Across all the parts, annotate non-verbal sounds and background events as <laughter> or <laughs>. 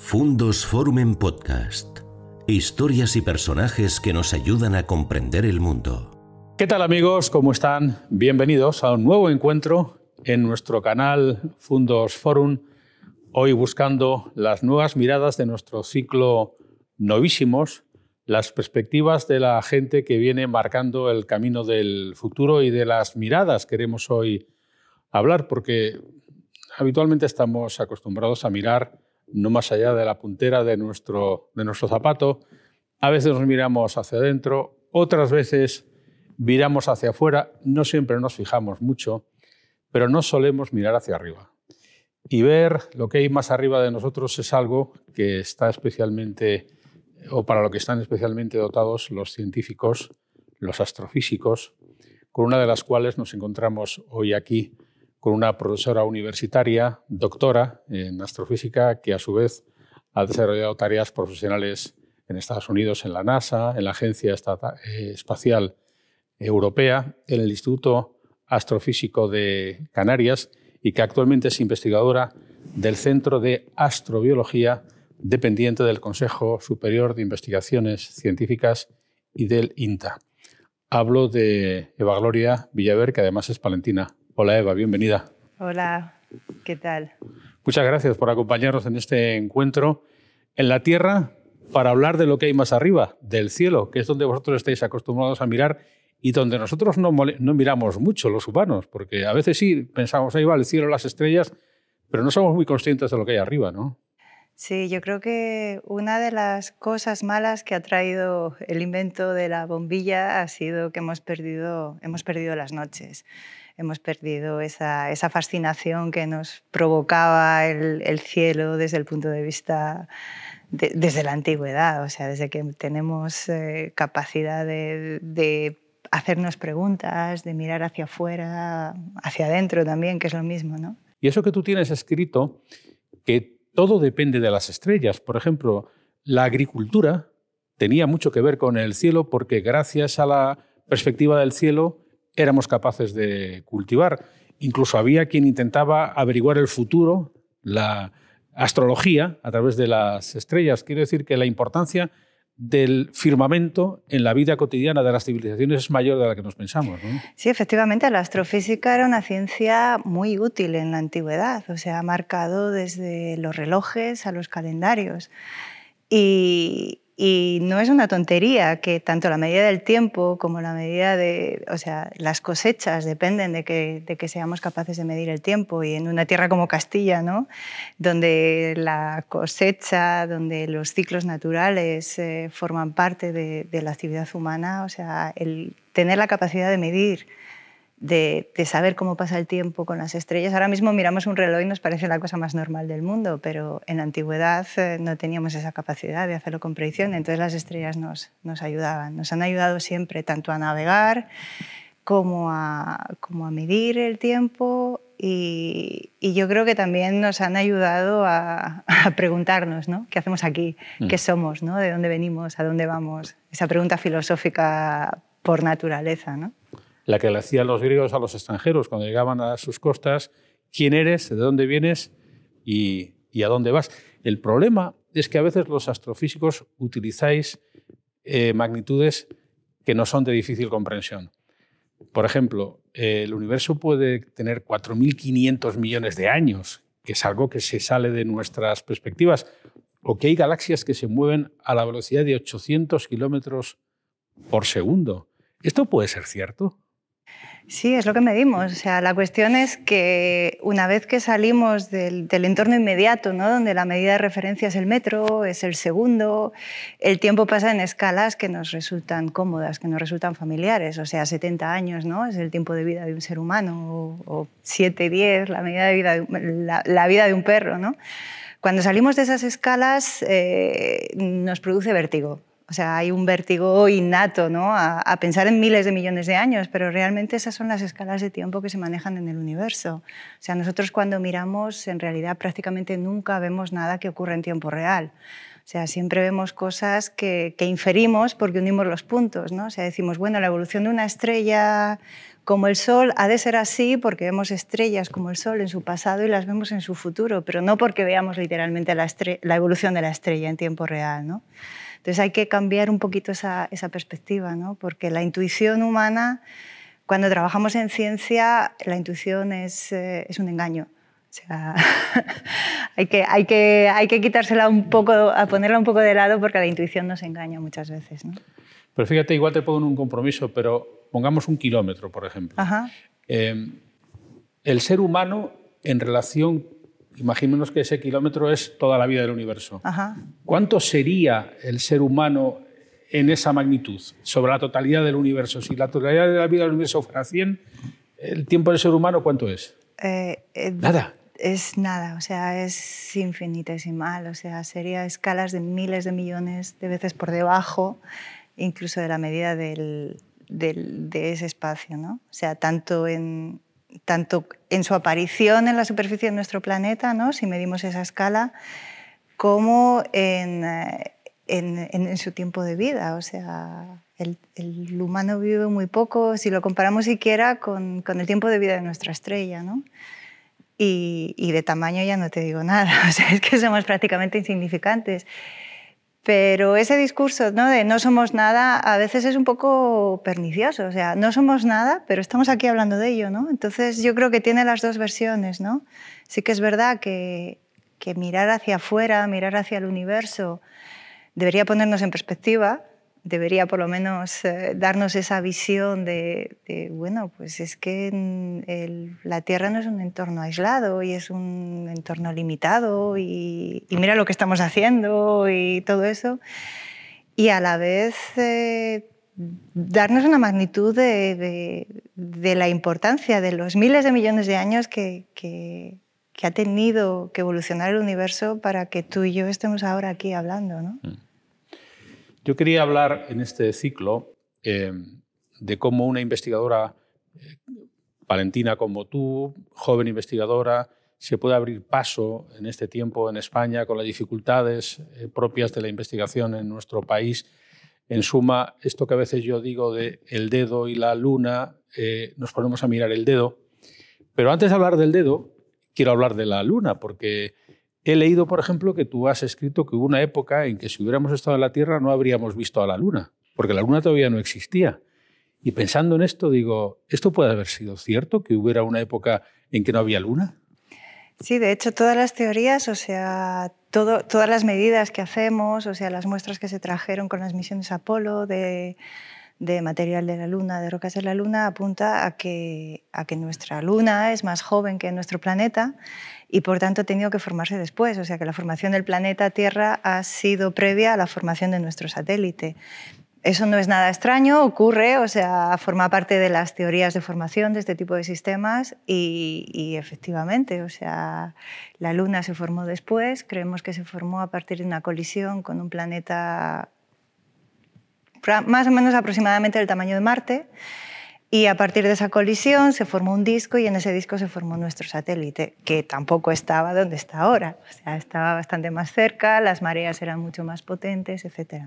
Fundos Forum en Podcast. Historias y personajes que nos ayudan a comprender el mundo. ¿Qué tal amigos? ¿Cómo están? Bienvenidos a un nuevo encuentro en nuestro canal Fundos Forum. Hoy buscando las nuevas miradas de nuestro ciclo Novísimos, las perspectivas de la gente que viene marcando el camino del futuro y de las miradas queremos hoy hablar, porque habitualmente estamos acostumbrados a mirar no más allá de la puntera de nuestro, de nuestro zapato. A veces nos miramos hacia adentro, otras veces miramos hacia afuera, no siempre nos fijamos mucho, pero no solemos mirar hacia arriba. Y ver lo que hay más arriba de nosotros es algo que está especialmente, o para lo que están especialmente dotados los científicos, los astrofísicos, con una de las cuales nos encontramos hoy aquí con una profesora universitaria, doctora en astrofísica, que a su vez ha desarrollado tareas profesionales en Estados Unidos, en la NASA, en la Agencia eh, Espacial Europea, en el Instituto Astrofísico de Canarias y que actualmente es investigadora del Centro de Astrobiología dependiente del Consejo Superior de Investigaciones Científicas y del INTA. Hablo de Eva Gloria Villaver, que además es palentina. Hola Eva, bienvenida. Hola, ¿qué tal? Muchas gracias por acompañarnos en este encuentro en la Tierra para hablar de lo que hay más arriba, del cielo, que es donde vosotros estáis acostumbrados a mirar y donde nosotros no, no miramos mucho los humanos, porque a veces sí pensamos, ahí va el cielo, las estrellas, pero no somos muy conscientes de lo que hay arriba, ¿no? Sí, yo creo que una de las cosas malas que ha traído el invento de la bombilla ha sido que hemos perdido, hemos perdido las noches hemos perdido esa, fascinación que nos provocaba el, el, cielo desde el punto de vista, de, desde la antigüedad, o sea, desde que tenemos eh, capacidad de, de, hacernos preguntas, de mirar hacia afuera, hacia adentro también, que es lo mismo, ¿no? Y eso que tú tienes escrito, que todo depende de las estrellas. Por ejemplo, la agricultura tenía mucho que ver con el cielo porque gracias a la perspectiva del cielo éramos capaces de cultivar. Incluso había quien intentaba averiguar el futuro, la astrología, a través de las estrellas. Quiero decir que la importancia del firmamento en la vida cotidiana de las civilizaciones es mayor de la que nos pensamos. Sí, efectivamente, la astrofísica era una ciencia muy útil en la antigüedad, o sea, ha marcado desde los relojes a los calendarios. Y, y no es una tontería que tanto la medida del tiempo como la medida de, o sea, las cosechas dependen de que, de que seamos capaces de medir el tiempo. Y en una tierra como Castilla, ¿no? donde la cosecha, donde los ciclos naturales eh, forman parte de, de, la actividad humana, o sea, el tener la capacidad de medir de, saber cómo pasa el tiempo con las estrellas. Ahora mismo miramos un reloj y nos parece la cosa más normal del mundo, pero en la antigüedad eh, no teníamos esa capacidad de hacerlo con predicción, entonces las estrellas nos, nos ayudaban. Nos han ayudado siempre tanto a navegar como a, como a medir el tiempo y, yo creo que también nos han ayudado a, preguntarnos ¿no? qué hacemos aquí, qué mm. somos, ¿no? de dónde venimos, a dónde vamos. Esa pregunta filosófica por naturaleza. ¿no? La que le hacían los griegos a los extranjeros cuando llegaban a sus costas, quién eres, de dónde vienes y, a dónde vas. El problema es que a veces los astrofísicos utilizáis eh, magnitudes que no son de difícil comprensión. Por ejemplo, el universo puede tener 4.500 millones de años, que es algo que se sale de nuestras perspectivas, o que hay galaxias que se mueven a la velocidad de 800 kilómetros por segundo. ¿Esto puede ser cierto? Sí, es lo que medimos. O sea, la cuestión es que una vez que salimos del, entorno inmediato, ¿no? donde la medida de referencia es el metro, es el segundo, el tiempo pasa en escalas que nos resultan cómodas, que nos resultan familiares. O sea, 70 años ¿no? es el tiempo de vida de un ser humano, o, 7, 10, la, medida de vida la, vida de un perro. ¿no? Cuando salimos de esas escalas eh, nos produce vértigo. O sea, hay un vértigo innato ¿no? a, pensar en miles de millones de años, pero realmente esas son las escalas de tiempo que se manejan en el universo. O sea, nosotros cuando miramos, en realidad prácticamente nunca vemos nada que ocurra en tiempo real. O sea, siempre vemos cosas que, que inferimos porque unimos los puntos. ¿no? O sea, decimos, bueno, la evolución de una estrella como el Sol ha de ser así porque vemos estrellas como el Sol en su pasado y las vemos en su futuro, pero no porque veamos literalmente la, la evolución de la estrella en tiempo real. ¿no? Entonces hay que cambiar un poquito esa, esa perspectiva, ¿no? porque la intuición humana, cuando trabajamos en ciencia, la intuición es, eh, es un engaño. O sea, <laughs> hay, que, hay, que, hay que quitársela un poco, a ponerla un poco de lado porque la intuición nos engaña muchas veces. ¿no? Pero fíjate, igual te pongo un compromiso, pero pongamos un kilómetro, por ejemplo. Eh, el ser humano en relación, imaginémonos que ese kilómetro es toda la vida del universo. ¿Cuánto sería el ser humano en esa magnitud sobre la totalidad del universo? Si la totalidad de la vida del universo fuera 100, ¿el tiempo del ser humano cuánto es? Eh, eh, nada. Es nada, o sea, es infinitesimal, o sea, sería escalas de miles de millones de veces por debajo incluso de la medida del, de ese espacio, ¿no? O sea, tanto en, tanto en su aparición en la superficie de nuestro planeta, ¿no? si medimos esa escala, como en, eh, en, en, su tiempo de vida. O sea, el, el, humano vive muy poco, si lo comparamos siquiera con, con el tiempo de vida de nuestra estrella. ¿no? Y, y, de tamaño ya no te digo nada, <laughs> o sea, es que somos prácticamente insignificantes. Pero ese discurso ¿no? de no somos nada a veces es un poco pernicioso. O sea, no somos nada, pero estamos aquí hablando de ello. ¿no? Entonces yo creo que tiene las dos versiones. ¿no? Sí que es verdad que, que mirar hacia afuera, mirar hacia el universo, debería ponernos en perspectiva debería por lo menos eh, darnos esa visión de, bueno, pues es que la Tierra no es un entorno aislado y es un entorno limitado y, mira lo que estamos haciendo y todo eso. Y a la vez eh, darnos una magnitud de, la importancia de los miles de millones de años que, ha tenido que evolucionar el universo para que tú y yo estemos ahora aquí hablando. ¿no? Mm. Yo quería hablar en este ciclo eh, de cómo una investigadora eh, palentina como tú, joven investigadora, se puede abrir paso en este tiempo en España con las dificultades eh, propias de la investigación en nuestro país. En suma, esto que a veces yo digo de el dedo y la luna, nos ponemos a mirar el dedo. Pero antes de hablar del dedo, quiero hablar de la luna, porque He leído, por ejemplo, que tú has escrito que hubo una época en que si hubiéramos estado en la Tierra no habríamos visto a la Luna, porque la Luna todavía no existía. Y pensando en esto, digo, ¿esto puede haber sido cierto, que hubiera una época en que no había Luna? Sí, de hecho, todas las teorías, o sea, todas las medidas que hacemos, o sea, las muestras que se trajeron con las misiones Apolo de, material de la Luna, de rocas de la Luna, apunta a que nuestra Luna es más joven que nuestro planeta y por tanto ha tenido que formarse después. O sea que la formación del planeta Tierra ha sido previa a la formación de nuestro satélite. Eso no es nada extraño, ocurre, o sea, forma parte de las teorías de formación de este tipo de sistemas y, efectivamente, o sea, la Luna se formó después, creemos que se formó a partir de una colisión con un planeta más o menos aproximadamente del tamaño de Marte y a partir de esa colisión se formó un disco y en ese disco se formó nuestro satélite, que tampoco estaba donde está ahora. O sea, estaba bastante más cerca, las mareas eran mucho más potentes, etc.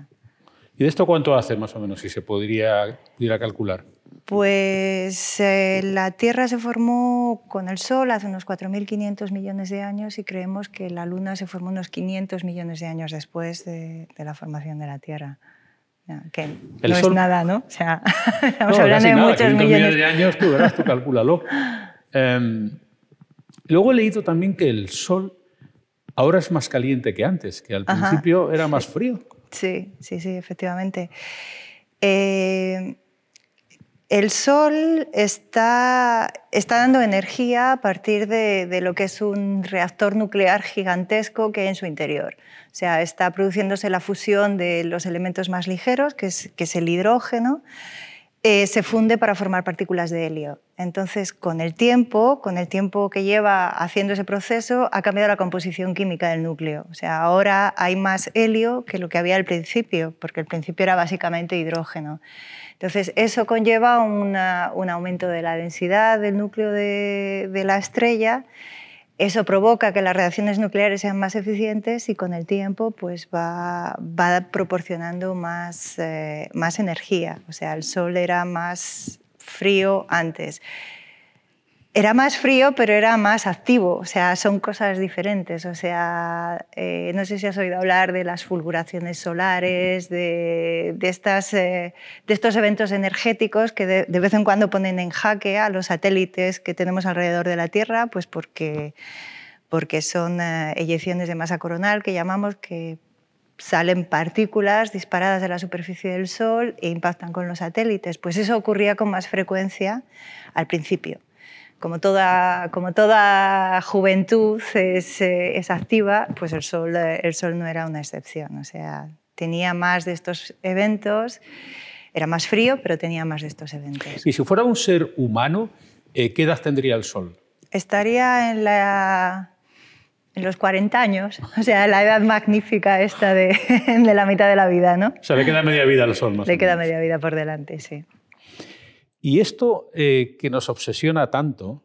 ¿Y de esto cuánto hace más o menos, si se podría, pudiera calcular? Pues eh, la Tierra se formó con el Sol hace unos 4.500 millones de años y creemos que la Luna se formó unos 500 millones de años después de la formación de la Tierra que no es nada, ¿no? O sea, <laughs> estamos hablando de muchos millones. de años, tú verás, tú calcúlalo. <laughs> Em, luego he leído también que el Sol ahora es más caliente que antes, que al principio era más frío. Sí, sí, sí, efectivamente. Eh, el Sol está, está, dando energía a partir de, de, lo que es un reactor nuclear gigantesco que hay en su interior. O sea, está produciéndose la fusión de los elementos más ligeros, que es, que es el hidrógeno, eh, se funde para formar partículas de helio. Entonces, con el tiempo, con el tiempo que lleva haciendo ese proceso, ha cambiado la composición química del núcleo. O sea, ahora hay más helio que lo que había al principio, porque al principio era básicamente hidrógeno. Entonces, eso conlleva un aumento de la densidad del núcleo de, la estrella. Eso provoca que las reacciones nucleares sean más eficientes y con el tiempo pues va, proporcionando eh, más energía. O sea, el Sol era más frío antes. Era más frío, pero era más activo, o sea, son cosas diferentes. O sea, eh, no sé si has oído hablar de las fulguraciones solares, de, estas, eh, de estos eventos energéticos que de, vez en cuando ponen en jaque a los satélites que tenemos alrededor de la Tierra, pues porque, porque son eh, de masa coronal que llamamos que salen partículas disparadas de la superficie del Sol e impactan con los satélites. Pues eso ocurría con más frecuencia al principio como toda, como toda juventud es, eh, es, activa, pues el sol, el sol no era una excepción. O sea, tenía más de estos eventos, era más frío, pero tenía más de estos eventos. Y si fuera un ser humano, eh, ¿qué edad tendría el sol? Estaría en, la, en los 40 años, o sea, la edad magnífica esta de, <laughs> de la mitad de la vida, ¿no? O sea, le queda media vida al sol, más Le queda media vida por delante, sí. Y esto eh, que nos obsesiona tanto,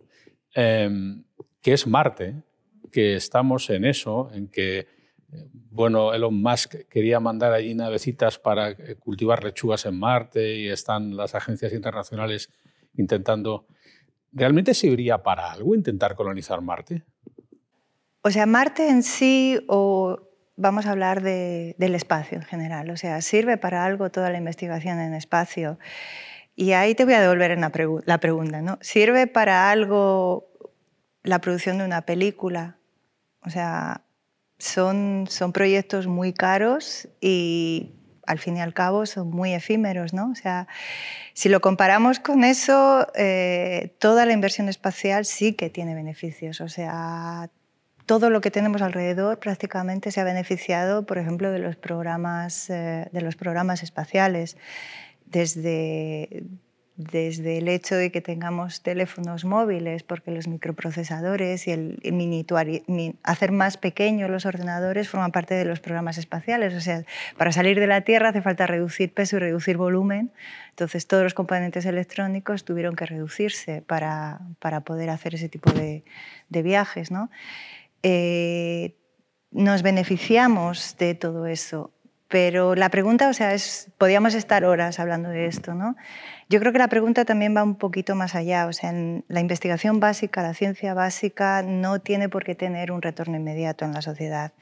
em, que es Marte, que estamos en eso, en que bueno, Elon Musk quería mandar allí navecitas para eh, cultivar lechugas en Marte y están las agencias internacionales intentando. ¿Realmente serviría para algo intentar colonizar Marte? O sea, Marte en sí, o vamos a hablar del espacio en general, o sea, sirve para algo toda la investigación en espacio. Y ahí te voy a devolver la, la pregunta, ¿no? ¿Sirve para algo la producción de una película? O sea, son, son proyectos muy caros y al fin y al cabo son muy efímeros, ¿no? O sea, si lo comparamos con eso, eh, toda la inversión espacial sí que tiene beneficios. O sea, todo lo que tenemos alrededor prácticamente se ha beneficiado, por ejemplo, de los programas, eh, de los programas espaciales desde, desde el hecho de que tengamos teléfonos móviles, porque los microprocesadores y el, hacer más pequeños los ordenadores forman parte de los programas espaciales. O sea, para salir de la Tierra hace falta reducir peso y reducir volumen. Entonces, todos los componentes electrónicos tuvieron que reducirse para, para poder hacer ese tipo de, de viajes. ¿no? Eh, nos beneficiamos de todo eso. Pero la pregunta, o sea, es, podríamos estar horas hablando de esto, ¿no? Yo creo que la pregunta también va un poquito más allá, o sea, la investigación básica, la ciencia básica no tiene por qué tener un retorno inmediato en la sociedad.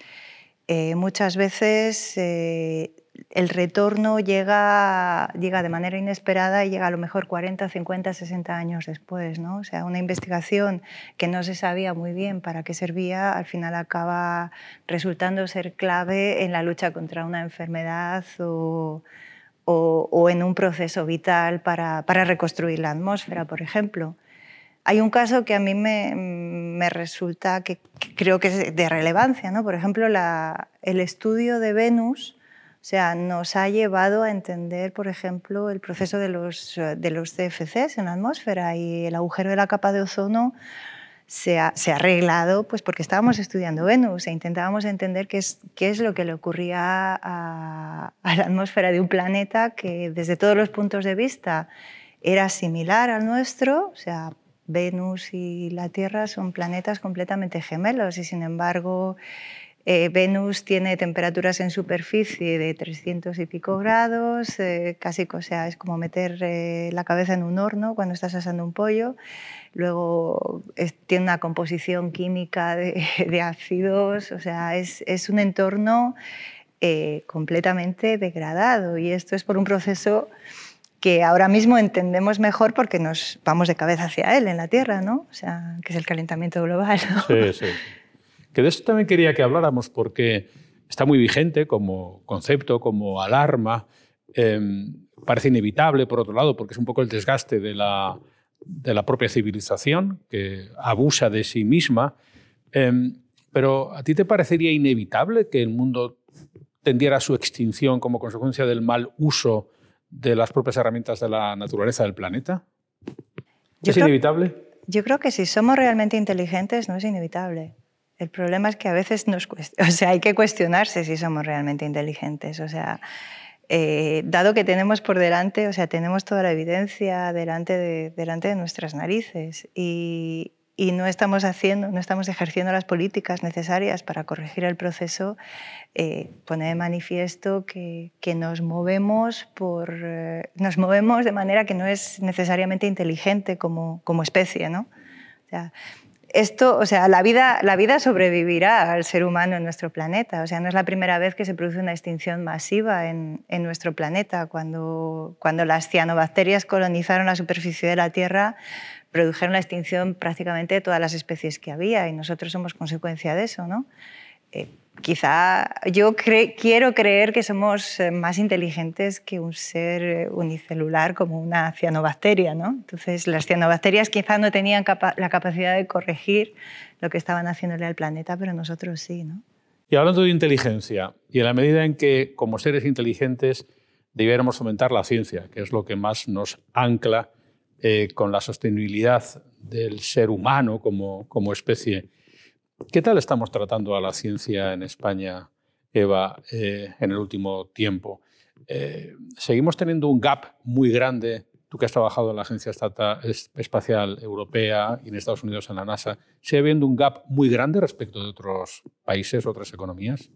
Eh, muchas veces eh, el retorno llega, llega de manera inesperada y llega a lo mejor 40, 50, 60 años después. ¿no? O sea, una investigación que no se sabía muy bien para qué servía, al final acaba resultando ser clave en la lucha contra una enfermedad o, o, en un proceso vital para, para, reconstruir la atmósfera, por ejemplo. Hay un caso que a mí me, me resulta que, creo que es de relevancia. ¿no? Por ejemplo, el estudio de Venus sea, nos ha llevado a entender, por ejemplo, el proceso de los, de los CFCs en la atmósfera y el agujero de la capa de ozono se ha, se ha arreglado pues porque estábamos estudiando Venus e intentábamos entender qué es, qué es lo que le ocurría a, a la atmósfera de un planeta que desde todos los puntos de vista era similar al nuestro, o sea, Venus y la Tierra son planetas completamente gemelos y sin embargo eh, Venus tiene temperaturas en superficie de 300 y pico grados, eh, casi o sea, es como meter eh, la cabeza en un horno cuando estás asando un pollo. Luego tiene una composición química <laughs> de, ácidos, o sea, es, es un entorno completamente degradado y esto es por un proceso que ahora mismo entendemos mejor porque nos vamos de cabeza hacia él en la Tierra, ¿no? O sea, que es el calentamiento global. Sí, sí. Que de esto también quería que habláramos porque está muy vigente como concepto, como alarma. Em, parece inevitable, por otro lado, porque es un poco el desgaste de la, de la propia civilización, que abusa de sí misma. Em, pero ¿a ti te parecería inevitable que el mundo tendiera a su extinción como consecuencia del mal uso de las propias herramientas de la naturaleza del planeta? ¿Es inevitable? Yo creo que si somos realmente inteligentes no es inevitable. El problema es que a veces nos <laughs> o sea, hay que cuestionarse si somos realmente inteligentes. O sea, eh, dado que tenemos por delante, o sea, tenemos toda la evidencia delante de, delante de nuestras narices y, y no estamos haciendo, no estamos ejerciendo las políticas necesarias para corregir el proceso, eh, pone de manifiesto que, que nos, movemos por, eh, nos movemos de manera que no es necesariamente inteligente como, como especie. ¿no? O sea, esto, o sea, la vida, la vida sobrevivirá al ser humano en nuestro planeta. O sea, no es la primera vez que se produce una extinción masiva en, en nuestro planeta. Cuando, cuando las cianobacterias colonizaron la superficie de la Tierra, produjeron la extinción prácticamente de todas las especies que había y nosotros somos consecuencia de eso, ¿no? Eh, quizá yo quiero creer que somos eh, más inteligentes que un ser eh, unicelular como una cianobacteria, ¿no? Entonces las cianobacterias quizá no tenían la capacidad de corregir lo que estaban haciéndole al planeta, pero nosotros sí, ¿no? Y hablando de inteligencia, y en la medida en que como seres inteligentes debiéramos fomentar la ciencia, que es lo que más nos ancla eh, con la sostenibilidad del ser humano como, como especie. ¿Qué tal estamos tratando a la ciencia en España, Eva, eh, en el último tiempo? Eh, seguimos teniendo un gap muy grande. Tú que has trabajado en la Agencia Espacial Europea y en Estados Unidos en la NASA, ¿sigue habiendo un gap muy grande respecto de otros países, otras economías?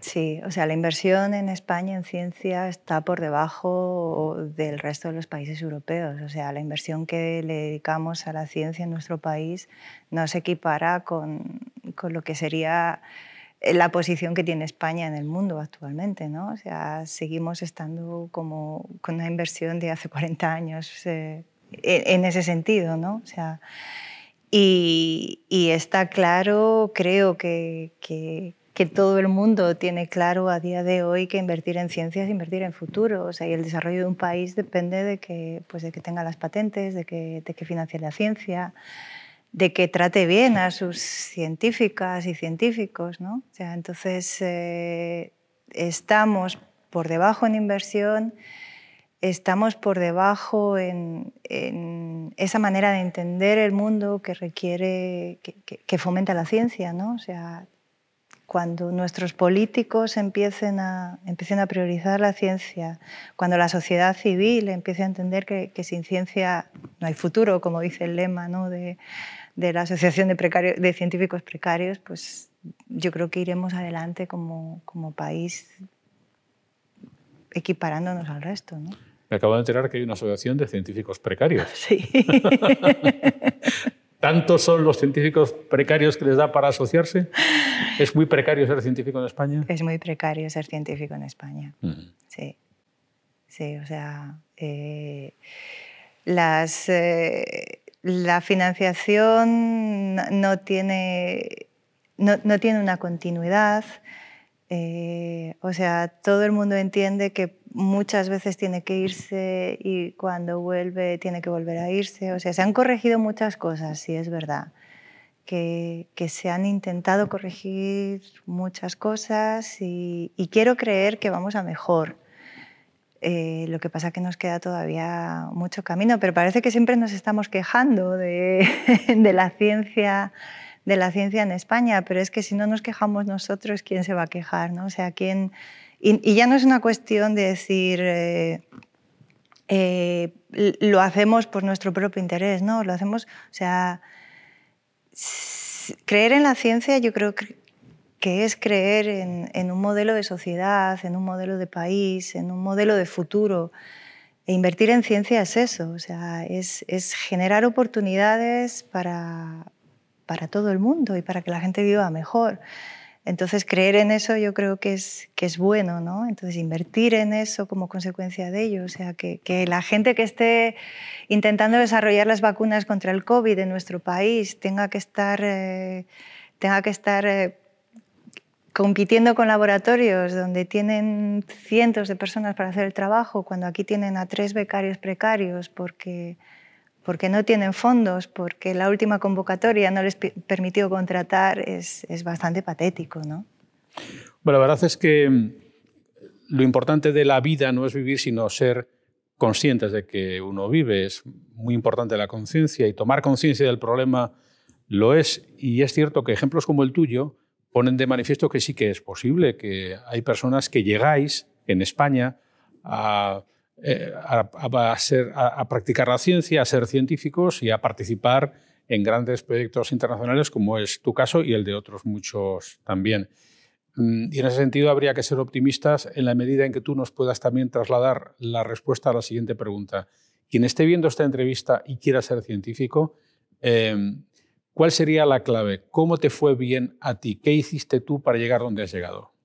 Sí, o sea, la inversión en España en ciencia está por debajo del resto de los países europeos. O sea, la inversión que le dedicamos a la ciencia en nuestro país no se equipara con, con lo que sería la posición que tiene España en el mundo actualmente. ¿no? O sea, seguimos estando como con una inversión de hace 40 años eh, en, ese sentido. ¿no? O sea, y, está claro, creo que que todo el mundo tiene claro a día de hoy que invertir en ciencia es invertir en futuro. O sea, y el desarrollo de un país depende de que, pues de que tenga las patentes, de que, de que financie la ciencia, de que trate bien a sus científicas y científicos. ¿no? O sea, entonces, eh, estamos por debajo en inversión, estamos por debajo en, en, esa manera de entender el mundo que requiere, que, que, que fomenta la ciencia. ¿no? O sea, cuando nuestros políticos empiecen a, empiecen a priorizar la ciencia, cuando la sociedad civil empiece a entender que, sin ciencia no hay futuro, como dice el lema ¿no? de, de, la Asociación de, de, Científicos Precarios, pues yo creo que iremos adelante como, como país equiparándonos al resto. ¿no? Me acabo de enterar que hay una asociación de científicos precarios. <laughs> Sí. <laughs> ¿Tantos son los científicos precarios que les da para asociarse? ¿Es muy precario ser científico en España? Es muy precario ser científico en España. Sí. Sí, o sea, eh, las, eh, la financiación no tiene, no, no tiene una continuidad. Eh, o sea, todo el mundo entiende que muchas veces tiene que irse y cuando vuelve tiene que volver a irse. O sea, se han corregido muchas cosas, sí es verdad. Que, se han intentado corregir muchas cosas y, quiero creer que vamos a mejor. Eh, lo que pasa es que nos queda todavía mucho camino, pero parece que siempre nos estamos quejando de <laughs> la ciencia de la ciencia en España, pero es que si no nos quejamos nosotros, ¿quién se va a quejar? ¿no? O sea, ¿quién, y, ya no es una cuestión de decir, eh, eh, lo hacemos por nuestro propio interés, ¿no? Lo hacemos, o sea, creer en la ciencia yo creo que es creer en, un modelo de sociedad, en un modelo de país, en un modelo de futuro. E invertir en ciencia es eso, o sea, es, es generar oportunidades para, para todo el mundo y para que la gente viva mejor. Entonces, creer en eso yo creo que es, que es bueno, ¿no? Entonces, invertir en eso como consecuencia de ello, o sea, que, que, la gente que esté intentando desarrollar las vacunas contra el COVID en nuestro país tenga que estar, eh, tenga que estar eh, compitiendo con laboratorios donde tienen cientos de personas para hacer el trabajo, cuando aquí tienen a tres becarios precarios porque porque no tienen fondos, porque la última convocatoria no les permitió contratar, es, es bastante patético. ¿no? Bueno, la verdad es que mm, lo importante de la vida no es vivir, sino ser conscientes de que uno vive. Es muy importante la conciencia y tomar conciencia del problema lo es. Y es cierto que ejemplos como el tuyo ponen de manifiesto que sí que es posible, que hay personas que llegáis en España a eh, a, practicar la ciencia, a ser científicos y a participar en grandes proyectos internacionales, como es tu caso y el de otros muchos también. Mm, y en ese sentido habría que ser optimistas en la medida en que tú nos puedas también trasladar la respuesta a la siguiente pregunta. Quien esté viendo esta entrevista y quiera ser científico, em, ¿cuál sería la clave? ¿Cómo te fue bien a ti? ¿Qué hiciste tú para llegar donde has llegado?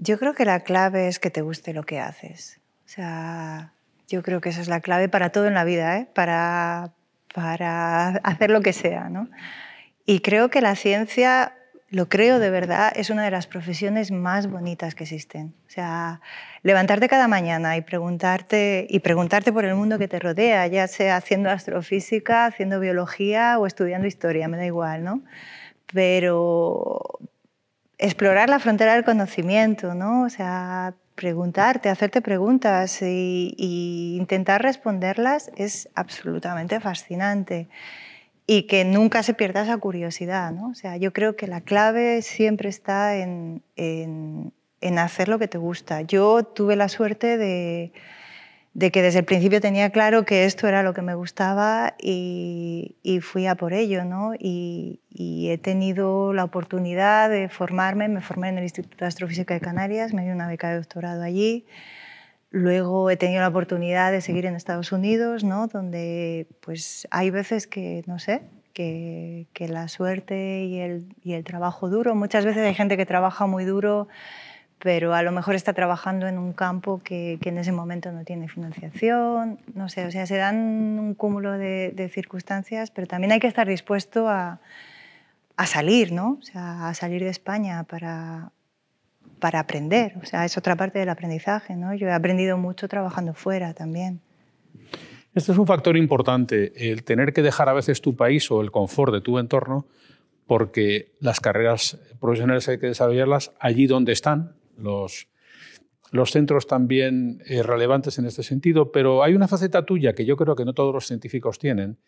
Yo creo que la clave es que te guste lo que haces. O sea, yo creo que esa es la clave para todo en la vida, ¿eh? para, para hacer lo que sea. ¿no? Y creo que la ciencia lo creo de verdad, es una de las profesiones más bonitas que existen. O sea, levantarte cada mañana y preguntarte, y preguntarte por el mundo que te rodea, ya sea haciendo astrofísica, haciendo biología o estudiando historia, me da igual, ¿no? Pero explorar la frontera del conocimiento, ¿no? O sea, preguntarte, hacerte preguntas e intentar responderlas es absolutamente fascinante y que nunca se pierda esa curiosidad. ¿no? O sea, yo creo que la clave siempre está en, en, en hacer lo que te gusta. Yo tuve la suerte de, de, que desde el principio tenía claro que esto era lo que me gustaba y, fui a por ello. ¿no? Y, he tenido la oportunidad de formarme, me formé en el Instituto de Astrofísica de Canarias, me dio una beca de doctorado allí. Luego he tenido la oportunidad de seguir en Estados Unidos, ¿no? donde pues hay veces que, no sé, que, la suerte y el, trabajo duro, muchas veces hay gente que trabaja muy duro, pero a lo mejor está trabajando en un campo que, que en ese momento no tiene financiación, no sé, o sea, se dan un cúmulo de, de circunstancias, pero también hay que estar dispuesto a, a salir, ¿no? O sea, a salir de España para, para aprender. O sea, es otra parte del aprendizaje. ¿no? Yo he aprendido mucho trabajando fuera también. Este es un factor importante, el tener que dejar a veces tu país o el confort de tu entorno, porque las carreras profesionales hay que desarrollarlas allí donde están, los, los centros también eh, relevantes en este sentido, pero hay una faceta tuya que yo creo que no todos los científicos tienen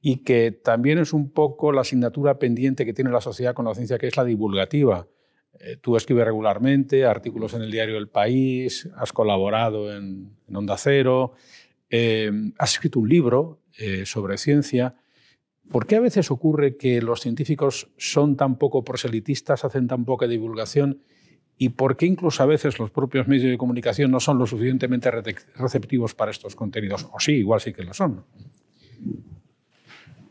y que también es un poco la asignatura pendiente que tiene la sociedad con la ciencia, que es la divulgativa. Eh, tú escribes regularmente artículos en el diario El País, has colaborado en, Onda Cero, eh, has escrito un libro eh, sobre ciencia. ¿Por qué a veces ocurre que los científicos son tan poco proselitistas, hacen tan poca divulgación? ¿Y por qué incluso a veces los propios medios de comunicación no son lo suficientemente receptivos para estos contenidos? O sí, igual sí que lo son.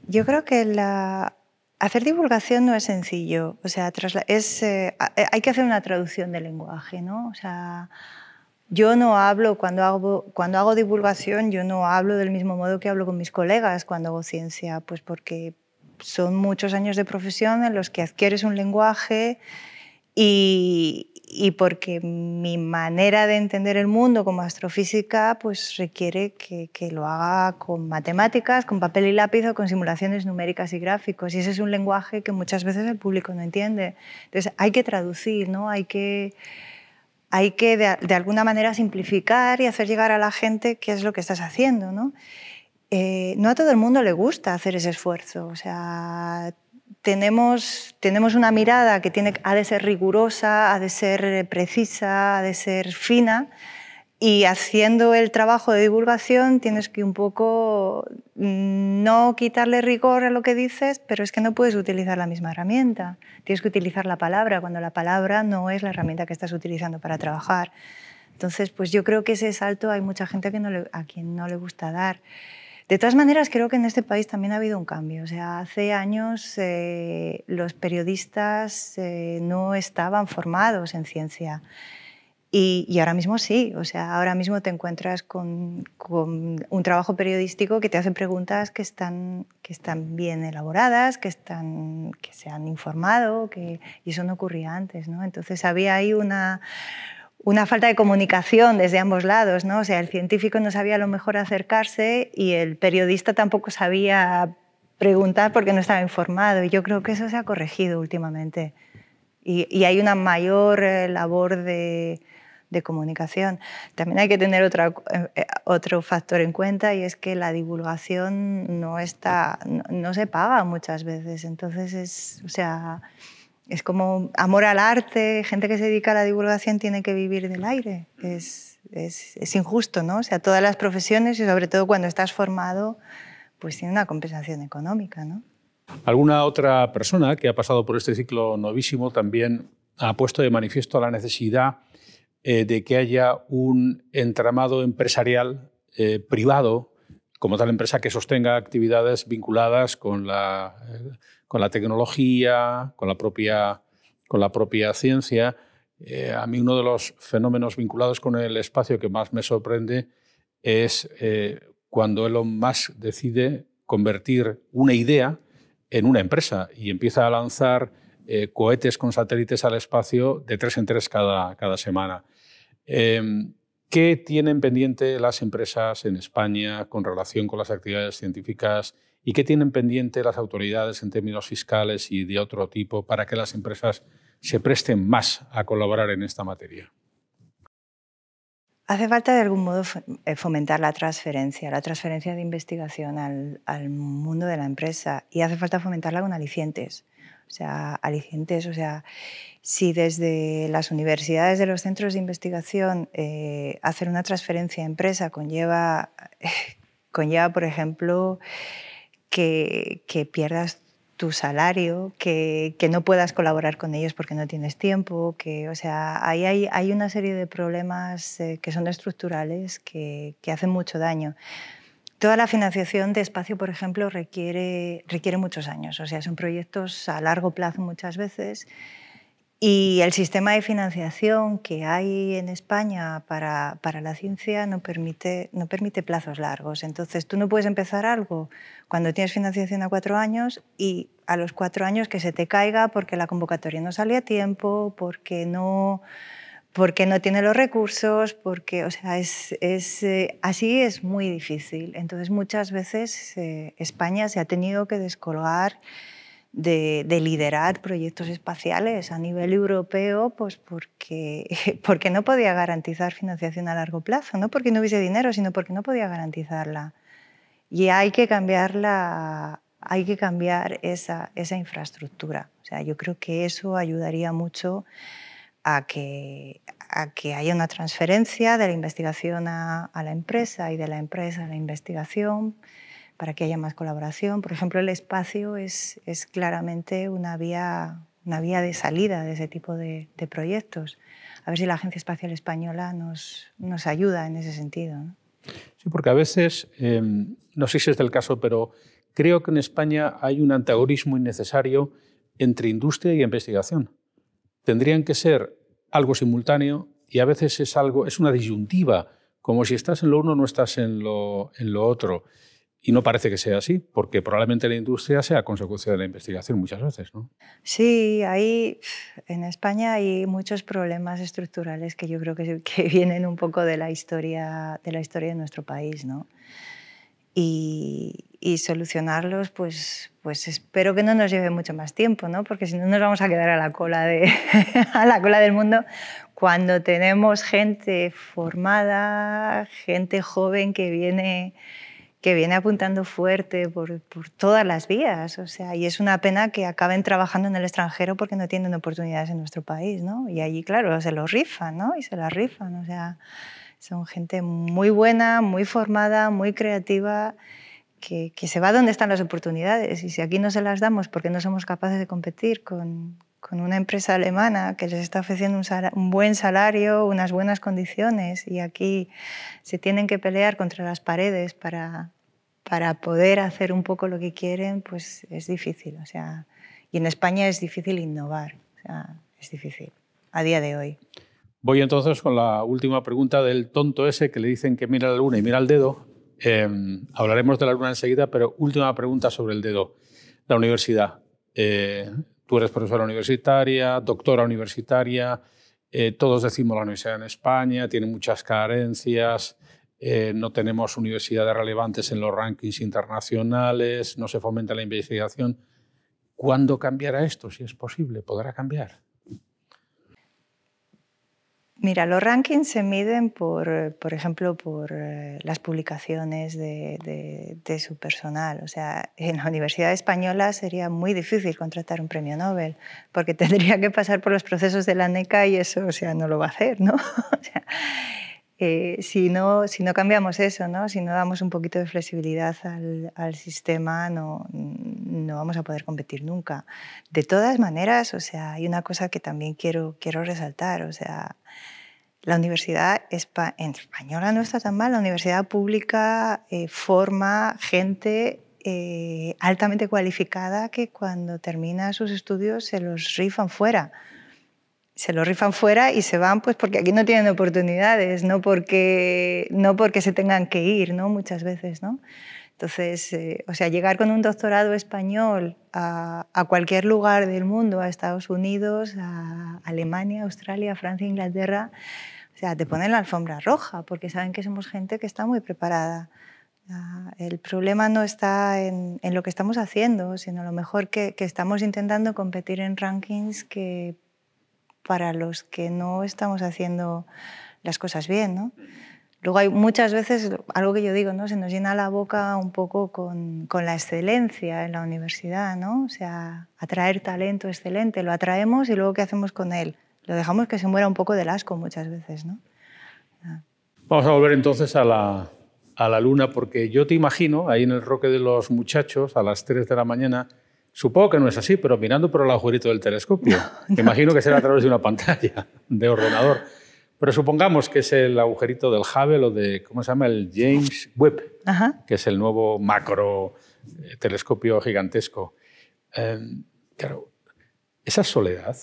Yo creo que la, Hacer divulgación no es sencillo, o sea, es, eh, eh, hay que hacer una traducción del lenguaje, ¿no? O sea, yo no hablo, cuando hago, cuando hago divulgación, yo no hablo del mismo modo que hablo con mis colegas cuando hago ciencia, pues porque son muchos años de profesión en los que adquieres un lenguaje y, y porque mi manera de entender el mundo como astrofísica pues requiere que, que, lo haga con matemáticas, con papel y lápiz o con simulaciones numéricas y gráficos. Y ese es un lenguaje que muchas veces el público no entiende. Entonces hay que traducir, ¿no? hay que, hay que de, de alguna manera simplificar y hacer llegar a la gente qué es lo que estás haciendo. ¿no? Eh, no a todo el mundo le gusta hacer ese esfuerzo. O sea, tenemos, tenemos una mirada que tiene, ha de ser rigurosa, ha de ser precisa, ha de ser fina, y haciendo el trabajo de divulgación tienes que un poco mm, no quitarle rigor a lo que dices, pero es que no puedes utilizar la misma herramienta. Tienes que utilizar la palabra cuando la palabra no es la herramienta que estás utilizando para trabajar. Entonces, pues yo creo que ese salto hay mucha gente que no a quien no le gusta dar. De todas maneras, creo que en este país también ha habido un cambio. O sea, hace años eh, los periodistas eh, no estaban formados en ciencia. Y, y, ahora mismo sí, o sea, ahora mismo te encuentras con, con, un trabajo periodístico que te hace preguntas que están, que están bien elaboradas, que, están, que se han informado, que, y eso no ocurría antes, ¿no? Entonces había ahí una, una falta de comunicación desde ambos lados, ¿no? O sea, el científico no sabía a lo mejor acercarse y el periodista tampoco sabía preguntar porque no estaba informado. Y yo creo que eso se ha corregido últimamente. Y, hay una mayor eh, labor de, comunicación. También hay que tener otra, eh, otro factor en cuenta y es que la divulgación no, está, no se paga muchas veces. Entonces, es, o sea, es como amor al arte, gente que se dedica a la divulgación tiene que vivir del aire. Es, injusto, ¿no? O sea, todas las profesiones y sobre todo cuando estás formado, pues tiene una compensación económica. ¿no? Alguna otra persona que ha pasado por este ciclo novísimo también ha puesto de manifiesto la necesidad eh, de que haya un entramado empresarial eh, privado, como tal empresa que sostenga actividades vinculadas con la, eh, con la tecnología, con la propia, con la propia ciencia. a mí uno de los fenómenos vinculados con el espacio que más me sorprende es cuando Elon Musk decide convertir una idea en una empresa y empieza a lanzar cohetes con satélites al espacio de tres en tres cada, cada semana. Em, ¿Qué tienen pendiente las empresas en España con relación con las actividades científicas y qué tienen pendiente las autoridades en términos fiscales y de otro tipo para que las empresas se presten más a colaborar en esta materia? Hace falta de algún modo eh, fomentar la transferencia, la transferencia de investigación al, mundo de la empresa y hace falta fomentarla con alicientes. O sea, alicientes, o sea, si desde las universidades de los centros de investigación eh, hacer una transferencia a empresa conlleva, <laughs> conlleva por ejemplo, que, que pierdas tu salario, que, que, no puedas colaborar con ellos porque no tienes tiempo, que, o sea, ahí hay, hay una serie de problemas eh, que son estructurales que, que hacen mucho daño. Toda la financiación de espacio, por ejemplo, requiere, requiere muchos años, o sea, son proyectos a largo plazo muchas veces. Y el sistema de financiación que hay en España para, para, la ciencia no permite, no permite plazos largos. Entonces, tú no puedes empezar algo cuando tienes financiación a cuatro años y a los cuatro años que se te caiga porque la convocatoria no sale a tiempo, porque no, porque no tiene los recursos, porque, o sea, es, es eh, así es muy difícil. Entonces, muchas veces eh, España se ha tenido que descolgar de, de, liderar proyectos espaciales a nivel europeo, pues porque, <laughs> porque no podía garantizar financiación a largo plazo, no porque no hubiese dinero, sino porque no podía garantizarla. Y hay que cambiarla, hay que cambiar esa, esa infraestructura. O sea, yo creo que eso ayudaría mucho a que, a que haya una transferencia de la investigación a, la empresa y de la empresa a la investigación para que haya más colaboración. Por ejemplo, el espacio es, claramente una vía, una vía de salida de ese tipo de, proyectos. A ver si la Agencia Espacial Española nos, ayuda en ese sentido. Sí, porque a veces, em, no sé si es el caso, pero creo que en España hay un antagonismo innecesario entre industria y investigación tendrían que ser algo simultáneo y a veces es algo, es una disyuntiva, como si estás en lo uno no estás en lo otro. Y no parece que sea así, porque probablemente la industria sea consecuencia de la investigación muchas veces, ¿no? Sí, hay, en España hay muchos problemas estructurales que yo creo que, que <laughs> vienen un poco de la historia de, la historia de nuestro país, ¿no? Y, y solucionarlos, pues, pues espero que no nos lleve mucho más tiempo, ¿no? porque si no nos vamos a quedar a la, cola de, <laughs> a la cola del mundo cuando tenemos gente formada, gente joven que viene, que viene apuntando fuerte por, por, todas las vías. O sea, y es una pena que acaben trabajando en el extranjero porque no tienen oportunidades en nuestro país. ¿no? Y allí, claro, se los rifan ¿no? y se las rifan. O sea, son gente muy buena, muy formada, muy creativa que, se va donde están las oportunidades y si aquí no se las damos porque no somos capaces de competir con, con una empresa alemana que les está ofreciendo un, un, buen salario, unas buenas condiciones y aquí se tienen que pelear contra las paredes para, para poder hacer un poco lo que quieren, pues es difícil. O sea, y en España es difícil innovar, o sea, es difícil a día de hoy. Voy entonces con la última pregunta del tonto ese que le dicen que mira la luna y mira el dedo Em, hablaremos de la luna enseguida, pero última pregunta sobre el dedo. La universidad. Eh, tú eres profesora universitaria, doctora universitaria, eh, todos decimos la universidad en España tiene muchas carencias, eh, no tenemos universidades relevantes en los rankings internacionales, no se fomenta la investigación. ¿Cuándo cambiará esto? Si es posible, ¿podrá cambiar? Mira, los rankings se miden por, por ejemplo, por eh, las publicaciones de, de, su personal. O sea, en la Universidad Española sería muy difícil contratar un premio Nobel, porque <laughs> tendría que pasar por los procesos de la NECA y eso, o sea, no lo va a hacer, ¿no? <laughs> eh, si, no, si no cambiamos eso, ¿no? si no damos un poquito de flexibilidad al, al, sistema, no, no vamos a poder competir nunca. De todas maneras, o sea, hay una cosa que también quiero, quiero resaltar, o sea, la universidad en española no está tan mal, la universidad pública eh, forma gente eh, altamente cualificada que cuando termina sus estudios se los rifan fuera se lo rifan fuera y se van pues porque aquí no tienen oportunidades, no porque, no porque se tengan que ir, ¿no? Muchas veces, ¿no? Entonces, eh, o sea, llegar con un doctorado español a, a, cualquier lugar del mundo, a Estados Unidos, a Alemania, Australia, Francia, Inglaterra, o sea, te ponen la alfombra roja porque saben que somos gente que está muy preparada. El problema no está en, en, lo que estamos haciendo, sino a lo mejor que, que estamos intentando competir en rankings que para los que no estamos haciendo las cosas bien, ¿no? Luego hay muchas veces, algo que yo digo, ¿no? se nos llena la boca un poco con, con, la excelencia en la universidad, ¿no? o sea, atraer talento excelente, lo atraemos y luego ¿qué hacemos con él? Lo dejamos que se muera un poco del asco muchas veces. ¿no? Vamos a volver entonces a la, a la luna, porque yo te imagino ahí en el roque de los muchachos a las 3 de la mañana Supongo que no es así, pero mirando por el agujerito del telescopio. Imagino que será a través de una pantalla de ordenador. Pero supongamos que es el agujerito del Hubble o de, ¿cómo se llama? El James Webb, que es el nuevo macro eh, telescopio gigantesco. Eh, claro, esa soledad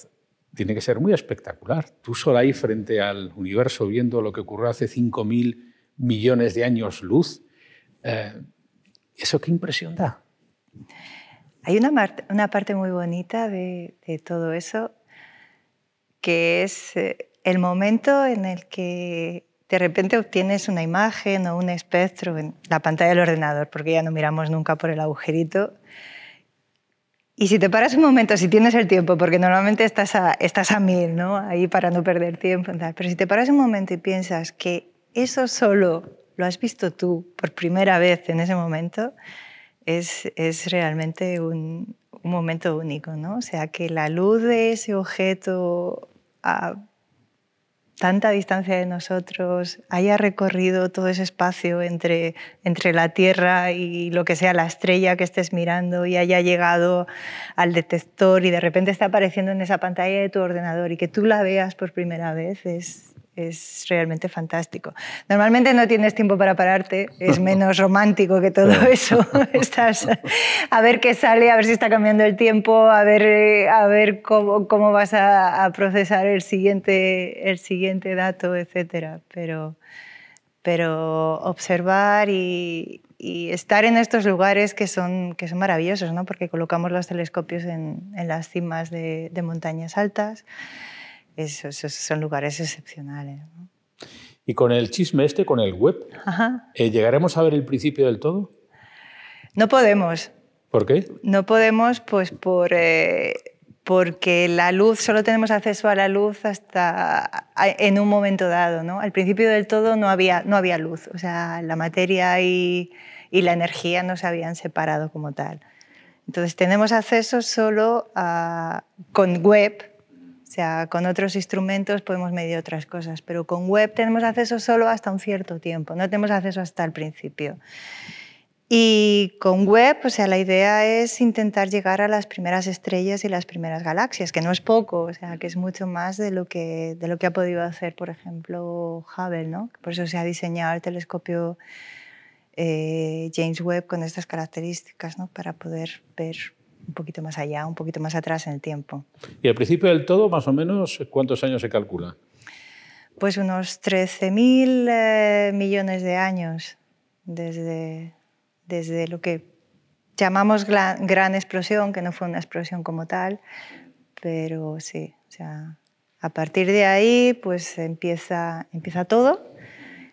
tiene que ser muy espectacular. Tú sola ahí frente al universo viendo lo que ocurrió hace 5.000 millones de años luz. Eh, ¿Eso qué impresión da? Hay una, una parte muy bonita de, de, todo eso, que es eh, el momento en el que de repente obtienes una imagen o un espectro en la pantalla del ordenador, porque ya no miramos nunca por el agujerito. Y si te paras un momento, si tienes el tiempo, porque normalmente estás a, estás a mil, ¿no? ahí para no perder tiempo, pero si te paras un momento y piensas que eso solo lo has visto tú por primera vez en ese momento, es, es realmente un, un, momento único, ¿no? O sea, que la luz de ese objeto a tanta distancia de nosotros haya recorrido todo ese espacio entre, entre la Tierra y lo que sea la estrella que estés mirando y haya llegado al detector y de repente está apareciendo en esa pantalla de tu ordenador y que tú la veas por primera vez es, es realmente fantástico. Normalmente no tienes tiempo para pararte, es <laughs> menos romántico que todo eso. <laughs> Estás a ver qué sale, a ver si está cambiando el tiempo, a ver, eh, a ver cómo, cómo vas a, procesar el siguiente, el siguiente dato, etc. Pero, pero observar y, y, estar en estos lugares que son, que son maravillosos, ¿no? porque colocamos los telescopios en, en las cimas de, de montañas altas son lugares excepcionales. Y con el chisme este, con el web, eh, ¿llegaremos a ver el principio del todo? No podemos. ¿Por qué? No podemos, pues por, eh, porque la luz, solo tenemos acceso a la luz hasta en un momento dado. ¿no? Al principio del todo no había, no había luz, o sea, la materia y, y la energía no se habían separado como tal. Entonces tenemos acceso solo a, con web, o sea, con otros instrumentos podemos medir otras cosas, pero con web tenemos acceso solo hasta un cierto tiempo, no tenemos acceso hasta el principio. Y con web, o sea, la idea es intentar llegar a las primeras estrellas y las primeras galaxias, que no es poco, o sea, que es mucho más de lo que, de lo que ha podido hacer, por ejemplo, Hubble, ¿no? Por eso se ha diseñado el telescopio eh, James Webb con estas características, ¿no? Para poder ver un poquito más allá, un poquito más atrás en el tiempo. ¿Y al principio del todo, más o menos, cuántos años se calcula? Pues unos 13.000 eh, millones de años desde, desde lo que llamamos gran, gran, explosión, que no fue una explosión como tal, pero sí, o sea, a partir de ahí pues empieza, empieza todo,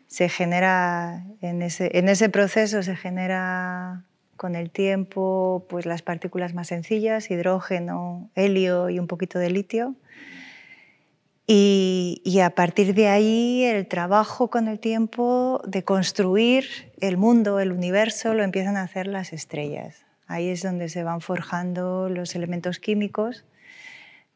se genera, en ese, en ese proceso se genera con el tiempo pues las partículas más sencillas, hidrógeno, helio y un poquito de litio. Y, a partir de ahí el trabajo con el tiempo de construir el mundo, el universo, lo empiezan a hacer las estrellas. Ahí es donde se van forjando los elementos químicos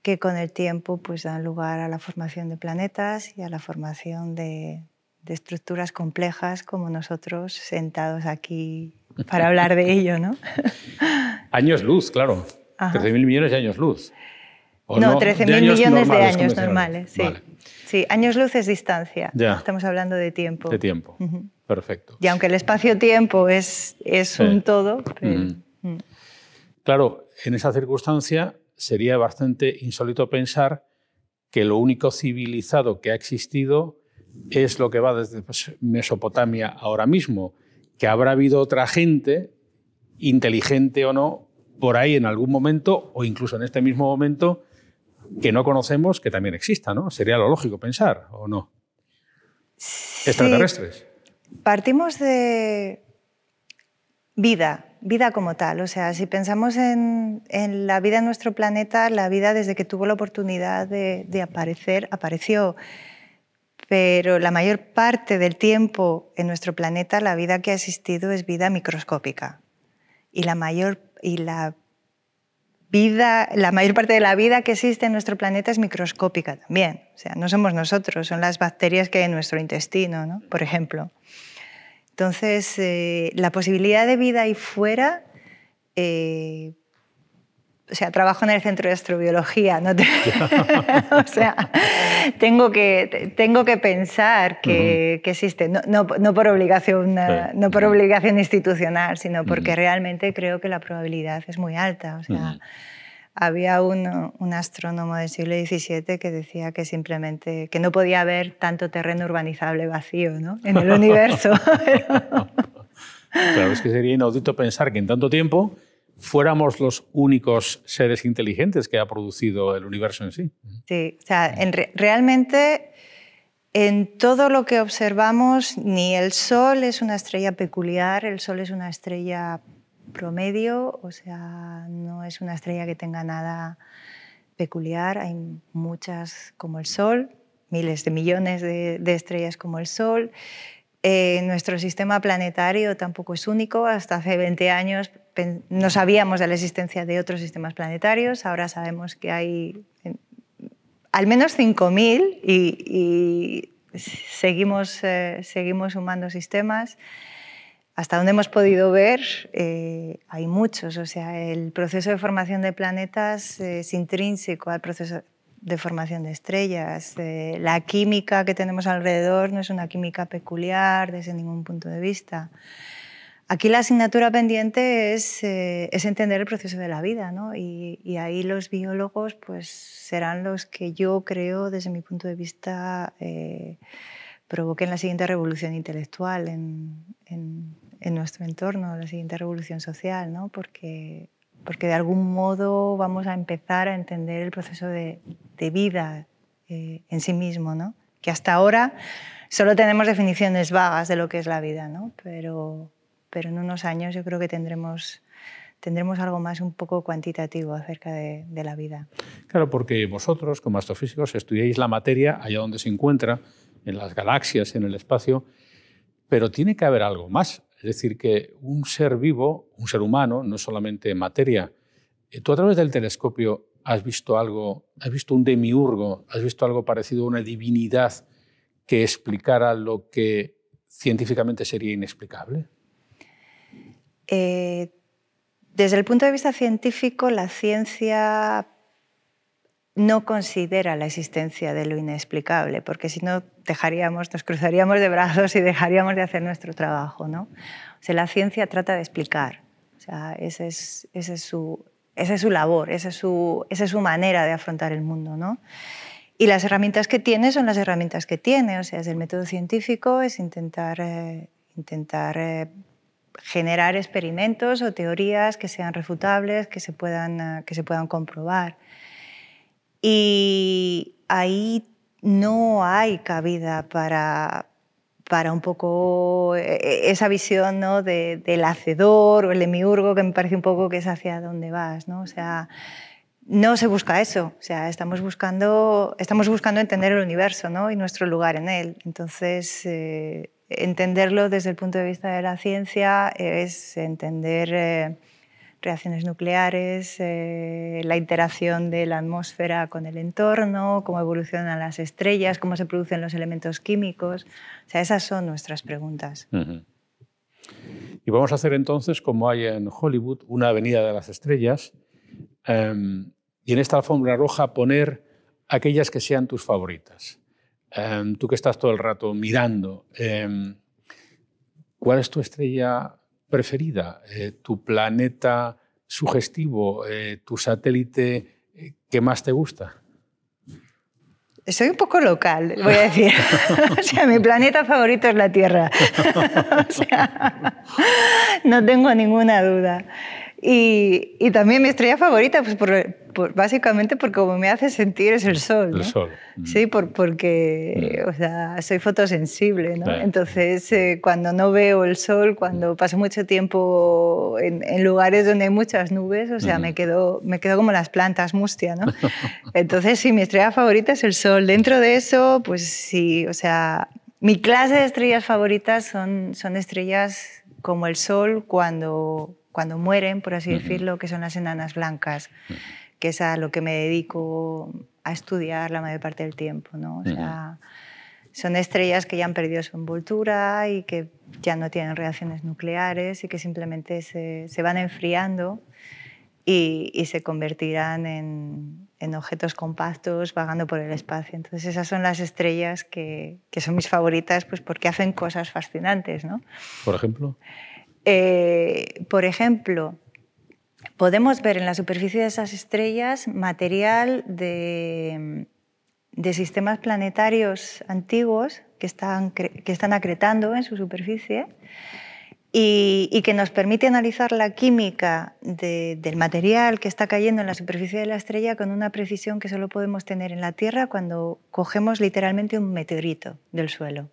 que con el tiempo pues, dan lugar a la formación de planetas y a la formación de, de estructuras complejas como nosotros sentados aquí para hablar de ello, ¿no? <laughs> años luz, claro. 13.000 millones de años luz. no, 13.000 millones de años normales, sí. Sí, años luz es distancia. Estamos hablando de tiempo. De tiempo. Perfecto. Y aunque el espacio-tiempo es, es un todo. Mm. Claro, en esa circunstancia sería bastante insólito pensar que lo único civilizado que ha existido es lo que va desde Mesopotamia ahora mismo, que habrá habido otra gente, inteligente o no, por ahí en algún momento o incluso en este mismo momento que no conocemos que también exista, ¿no? Sería lo lógico pensar, ¿o no? Extraterrestres. Partimos de vida, vida como tal. O sea, si pensamos en, la vida en nuestro planeta, la vida desde que tuvo la oportunidad de, de, aparecer, apareció. Pero la mayor parte del tiempo en nuestro planeta, la vida que ha existido es vida microscópica. Y la mayor y la vida, la mayor parte de la vida que existe en nuestro planeta es microscópica también. O sea, no somos nosotros, son las bacterias que hay en nuestro intestino, ¿no? por ejemplo. Entonces, eh, la posibilidad de vida ahí fuera, eh, o sea, trabajo en el centro de astrobiología, ¿no? <laughs> <laughs> o sea, tengo que, tengo que pensar que, existe, no, no, por obligación, no por obligación institucional, sino porque realmente creo que la probabilidad es muy alta. O sea, había un, un, astrónomo del siglo XVII que decía que simplemente que no podía haber tanto terreno urbanizable vacío ¿no? en el <laughs> universo. claro, es que sería inaudito pensar que en tanto tiempo fuéramos los únicos seres inteligentes que ha producido el universo en sí. Sí, o sea, realmente en todo lo que observamos, ni el Sol es una estrella peculiar, el Sol es una estrella promedio, o sea, no es una estrella que tenga nada peculiar, hay muchas como el Sol, miles de millones de, estrellas como el Sol. Eh, nuestro sistema planetario tampoco es único. Hasta hace 20 años no sabíamos de la existencia de otros sistemas planetarios. Ahora sabemos que hay al menos 5.000 y, seguimos, eh, seguimos sumando sistemas hasta donde hemos podido ver, eh, hay muchos. O sea, el proceso de formación de planetas es intrínseco al proceso de formación de estrellas. Eh, la química que tenemos alrededor no es una química peculiar desde ningún punto de vista. Aquí la asignatura pendiente es, eh, es entender el proceso de la vida, ¿no? y, ahí los biólogos pues, serán los que yo creo, desde mi punto de vista, provoquen la siguiente revolución intelectual en, nuestro entorno, la siguiente revolución social, ¿no? porque, porque de algún modo vamos a empezar a entender el proceso de, de vida eh, en sí mismo, ¿no? que hasta ahora solo tenemos definiciones vagas de lo que es la vida, ¿no? pero, pero en unos años yo creo que tendremos, algo más un poco cuantitativo acerca de, de la vida. Claro, porque vosotros como astrofísicos estudiáis la materia allá donde se encuentra, en las galaxias, en el espacio, pero tiene que haber algo más. Es decir, que un ser vivo, un ser humano, no solamente materia, eh, tú a través del telescopio has visto algo, has visto un demiurgo, has visto algo parecido a una divinidad que explicara lo que científicamente sería inexplicable. Eh, desde el punto de vista científico, la ciencia no considera la existencia de lo inexplicable, porque si no dejaríamos, nos cruzaríamos de brazos y dejaríamos de hacer nuestro trabajo. ¿no? O sea, la ciencia trata de explicar. O sea, esa es, ese es, su, esa es su labor, esa es su, esa es su manera de afrontar el mundo. ¿no? Y las herramientas que tiene son las herramientas que tiene. O sea, es el método científico, es intentar, eh, intentar eh, generar experimentos o teorías que sean refutables, que se puedan, eh, que se puedan comprobar. Y ahí no hay cabida para, para un poco eh, eh, esa visión ¿no? del hacedor o el emiurgo que me parece un poco que es hacia dónde vas. ¿no? O sea, no se busca eso. O sea, estamos buscando, estamos buscando entender el universo ¿no? y nuestro lugar en él. Entonces, eh, entenderlo desde el punto de vista de la ciencia es entender reacciones nucleares, eh, la interacción de la atmósfera con el entorno, cómo evolucionan las estrellas, cómo se producen los elementos químicos. O sea, esas son nuestras preguntas. Y vamos a hacer entonces, como hay en Hollywood, una avenida de las estrellas, em, y en esta alfombra roja poner aquellas que sean tus favoritas. Em, tú que estás todo el rato mirando, em, ¿cuál es tu estrella preferida, eh, tu planeta sugestivo, eh, tu satélite eh, que más te gusta? Soy un poco local, voy a decir. <laughs> <laughs> o sea, mi planeta favorito es la Tierra. <laughs> o sea, no tengo ninguna duda. Y, y, también mi estrella favorita, pues por, básicamente porque como me hace sentir es el sol. El sol. Mm. Sí, por, porque mm. o sea, soy fotosensible. ¿no? Entonces, eh, cuando no veo el sol, cuando paso mucho tiempo en, en lugares donde hay muchas nubes, o sea, me, quedo, me quedo como las plantas mustia. ¿no? <laughs> Entonces, sí, mi estrella favorita es el sol. Dentro de eso, pues sí, o sea, mi clase de estrellas favoritas son, son estrellas como el sol cuando cuando mueren, por así decirlo, que son las enanas blancas, que es a lo que me dedico a estudiar la mayor parte del tiempo. ¿no? O sea, son estrellas que ya han perdido su envoltura y que ya no tienen reacciones nucleares y que simplemente se, se van enfriando y, y se convertirán en, en, objetos compactos vagando por el espacio. Entonces esas son las estrellas que, que son mis favoritas pues porque hacen cosas fascinantes. ¿no? Por ejemplo. Eh, por ejemplo, podemos ver en la superficie de esas estrellas material de, sistemas planetarios antiguos que están, que están acretando en su superficie y, que nos permite analizar la química del material que está cayendo en la superficie de la estrella con una precisión que solo podemos tener en la Tierra cuando cogemos literalmente un meteorito del suelo.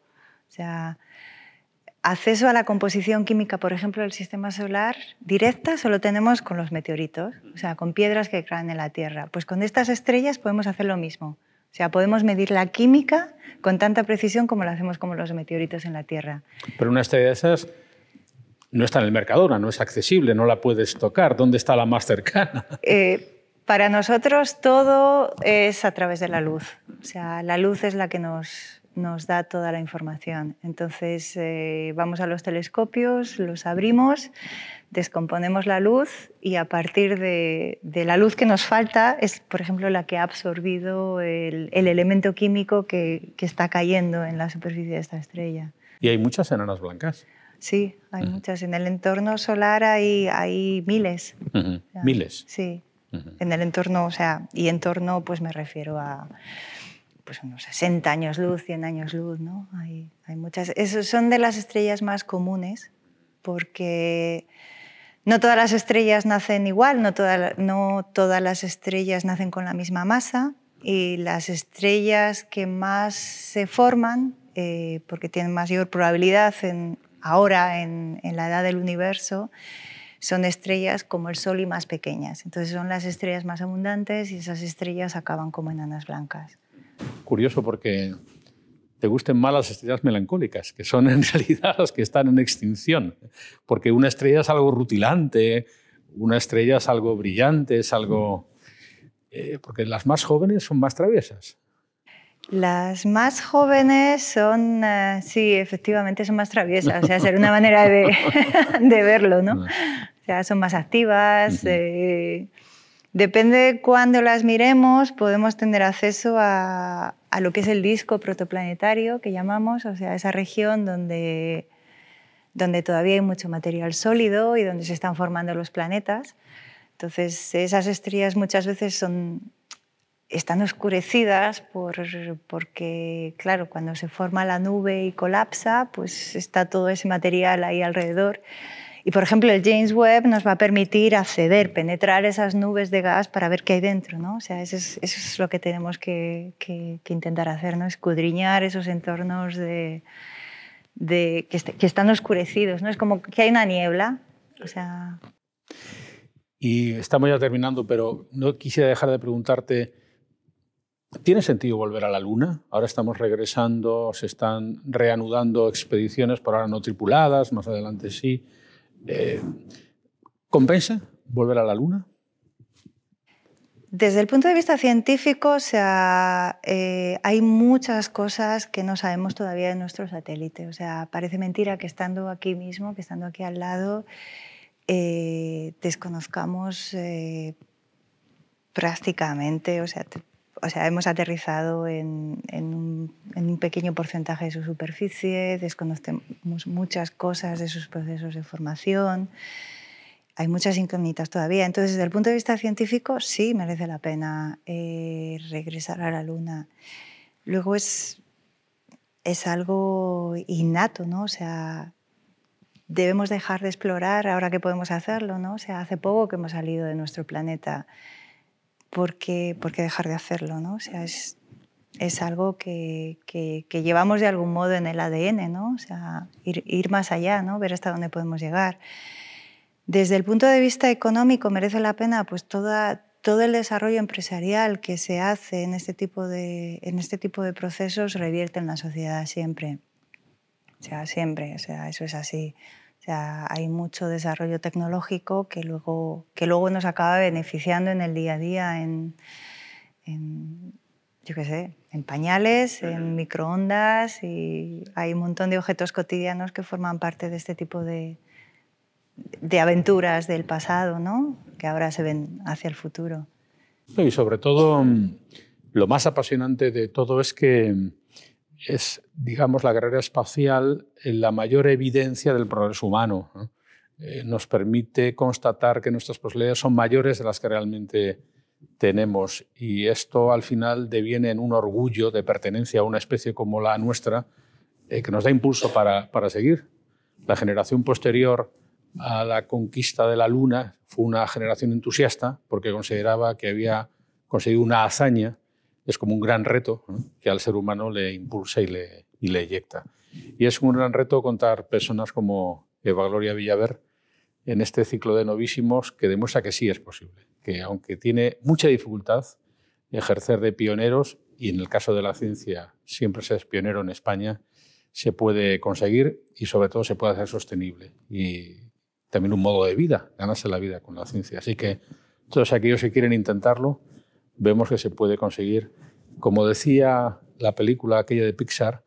Acceso a la composición química, por ejemplo, del sistema solar directa solo tenemos con los meteoritos, o sea, con piedras que caen en la Tierra. Pues con estas estrellas podemos hacer lo mismo. O sea, podemos medir la química con tanta precisión como lo hacemos con los meteoritos en la Tierra. Pero una estrella de esas no está en el Mercadona, no es accesible, no la puedes tocar. ¿Dónde está la más cercana? <laughs> Eh, para nosotros todo es a través de la luz. O sea, la luz es la que nos, nos da toda la información. Entonces eh, vamos a los telescopios, los abrimos, descomponemos la luz y a partir de, la luz que nos falta es, por ejemplo, la que ha absorbido el, elemento químico que, está cayendo en la superficie de esta estrella. ¿Y hay muchas enanas blancas? Sí, hay muchas. En el entorno solar hay, hay miles. ¿Miles? Sí. En el entorno, o sea, y entorno pues me refiero a pues unos 60 años luz, 100 años luz, ¿no? Hay, muchas. son de las estrellas más comunes porque no todas las estrellas nacen igual, no, no todas las estrellas nacen con la misma masa y las estrellas que más se forman, eh, porque tienen mayor probabilidad en, ahora en la edad del universo, son estrellas como el Sol y más pequeñas. Entonces son las estrellas más abundantes y esas estrellas acaban como enanas blancas curioso porque te gusten más las estrellas melancólicas, que son <laughs> en realidad las que están en extinción. Porque una estrella es algo rutilante, una estrella es algo brillante, es algo... Eh, porque las más jóvenes son más traviesas. Las más jóvenes son, eh, sí, efectivamente son más traviesas, o sea, ser una manera de, <laughs> de verlo, ¿no? <laughs> O sea, son más activas, Depende de cuándo las miremos, podemos tener acceso a, lo que es el disco protoplanetario que llamamos, o sea, esa región donde, donde todavía hay mucho material sólido y donde se están formando los planetas. Entonces, esas estrellas muchas veces están oscurecidas por, porque, claro, cuando se forma la nube y colapsa, pues está todo ese material ahí alrededor. Y, por ejemplo, el James Webb nos va a permitir acceder, penetrar esas nubes de gas para ver qué hay dentro. ¿no? O sea, eso es, eso es lo que tenemos que, que, intentar hacer, ¿no? escudriñar esos entornos de, de que, que, están oscurecidos. ¿no? Es como que hay una niebla. O sea... Y estamos ya terminando, pero no quisiera dejar de preguntarte, ¿tiene sentido volver a la Luna? Ahora estamos regresando, se están reanudando expediciones, por ahora no tripuladas, más adelante sí. Eh, ¿Compensa volver a la Luna? Desde el punto de vista científico, o sea, eh, hay muchas cosas que no sabemos todavía de nuestro satélite. O sea, parece mentira que estando aquí mismo, que estando aquí al lado, eh, desconozcamos prácticamente, o sea, o sea, hemos aterrizado en, un, en, un, pequeño porcentaje de su superficie, desconocemos muchas cosas de sus procesos de formación hay muchas incógnitas todavía. Entonces, desde el punto de vista científico, sí merece la pena eh, regresar a la Luna. Luego es, es algo innato, ¿no? O sea, debemos dejar de explorar ahora que podemos hacerlo, ¿no? O sea, hace poco que hemos salido de nuestro planeta. ¿Por qué, por qué dejar de hacerlo, no? O sea, es, es algo que, que, que, llevamos de algún modo en el ADN, ¿no? O sea, ir, ir más allá, ¿no? Ver hasta dónde podemos llegar. Desde el punto de vista económico merece la pena pues toda, todo el desarrollo empresarial que se hace en este tipo de, en este tipo de procesos revierte en la sociedad siempre. O sea, siempre, o sea, eso es así. O sea, hay mucho desarrollo tecnológico que luego, que luego nos acaba beneficiando en el día a día, en, en yo qué sé, en pañales, en microondas y hay un montón de objetos cotidianos que forman parte de este tipo de, de aventuras del pasado, ¿no? que ahora se ven hacia el futuro. Y sobre todo, mm, lo más apasionante de todo es que es, digamos, la carrera espacial la mayor evidencia del progreso humano. Eh, nos permite constatar que nuestras posibilidades son mayores de las que realmente tenemos y esto al final deviene en un orgullo de pertenencia a una especie como la nuestra eh, que nos da impulso para, para seguir. La generación posterior a la conquista de la Luna fue una generación entusiasta porque consideraba que había conseguido una hazaña, es como un gran reto que al ser humano le impulsa y le, y le eyecta. Y es un gran reto contar personas como Eva Gloria Villaver en este ciclo de novísimos que demuestra que sí es posible, que aunque tiene mucha dificultad ejercer de pioneros, y en el caso de la ciencia siempre se es pionero en España, se puede conseguir y sobre todo se puede hacer sostenible. Y también un modo de vida, ganarse la vida con la ciencia. Así que todos aquellos que quieren intentarlo, vemos que se puede conseguir, como decía la película aquella de Pixar,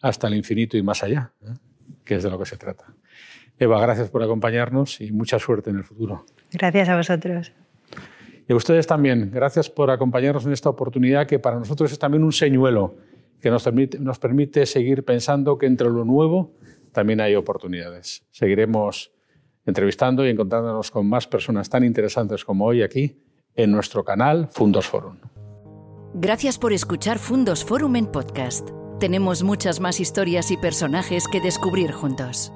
hasta el infinito y más allá, ¿eh? que es de lo que se trata. Eva, gracias por acompañarnos y mucha suerte en el futuro. Gracias a vosotros. Y a ustedes también, gracias por acompañarnos en esta oportunidad que para nosotros es también un señuelo que nos permite, nos permite seguir pensando que entre lo nuevo también hay oportunidades. Seguiremos entrevistando y encontrándonos con más personas tan interesantes como hoy aquí en nuestro canal Fundos Forum. Gracias por escuchar Fundos Forum en podcast. Tenemos muchas más historias y personajes que descubrir juntos.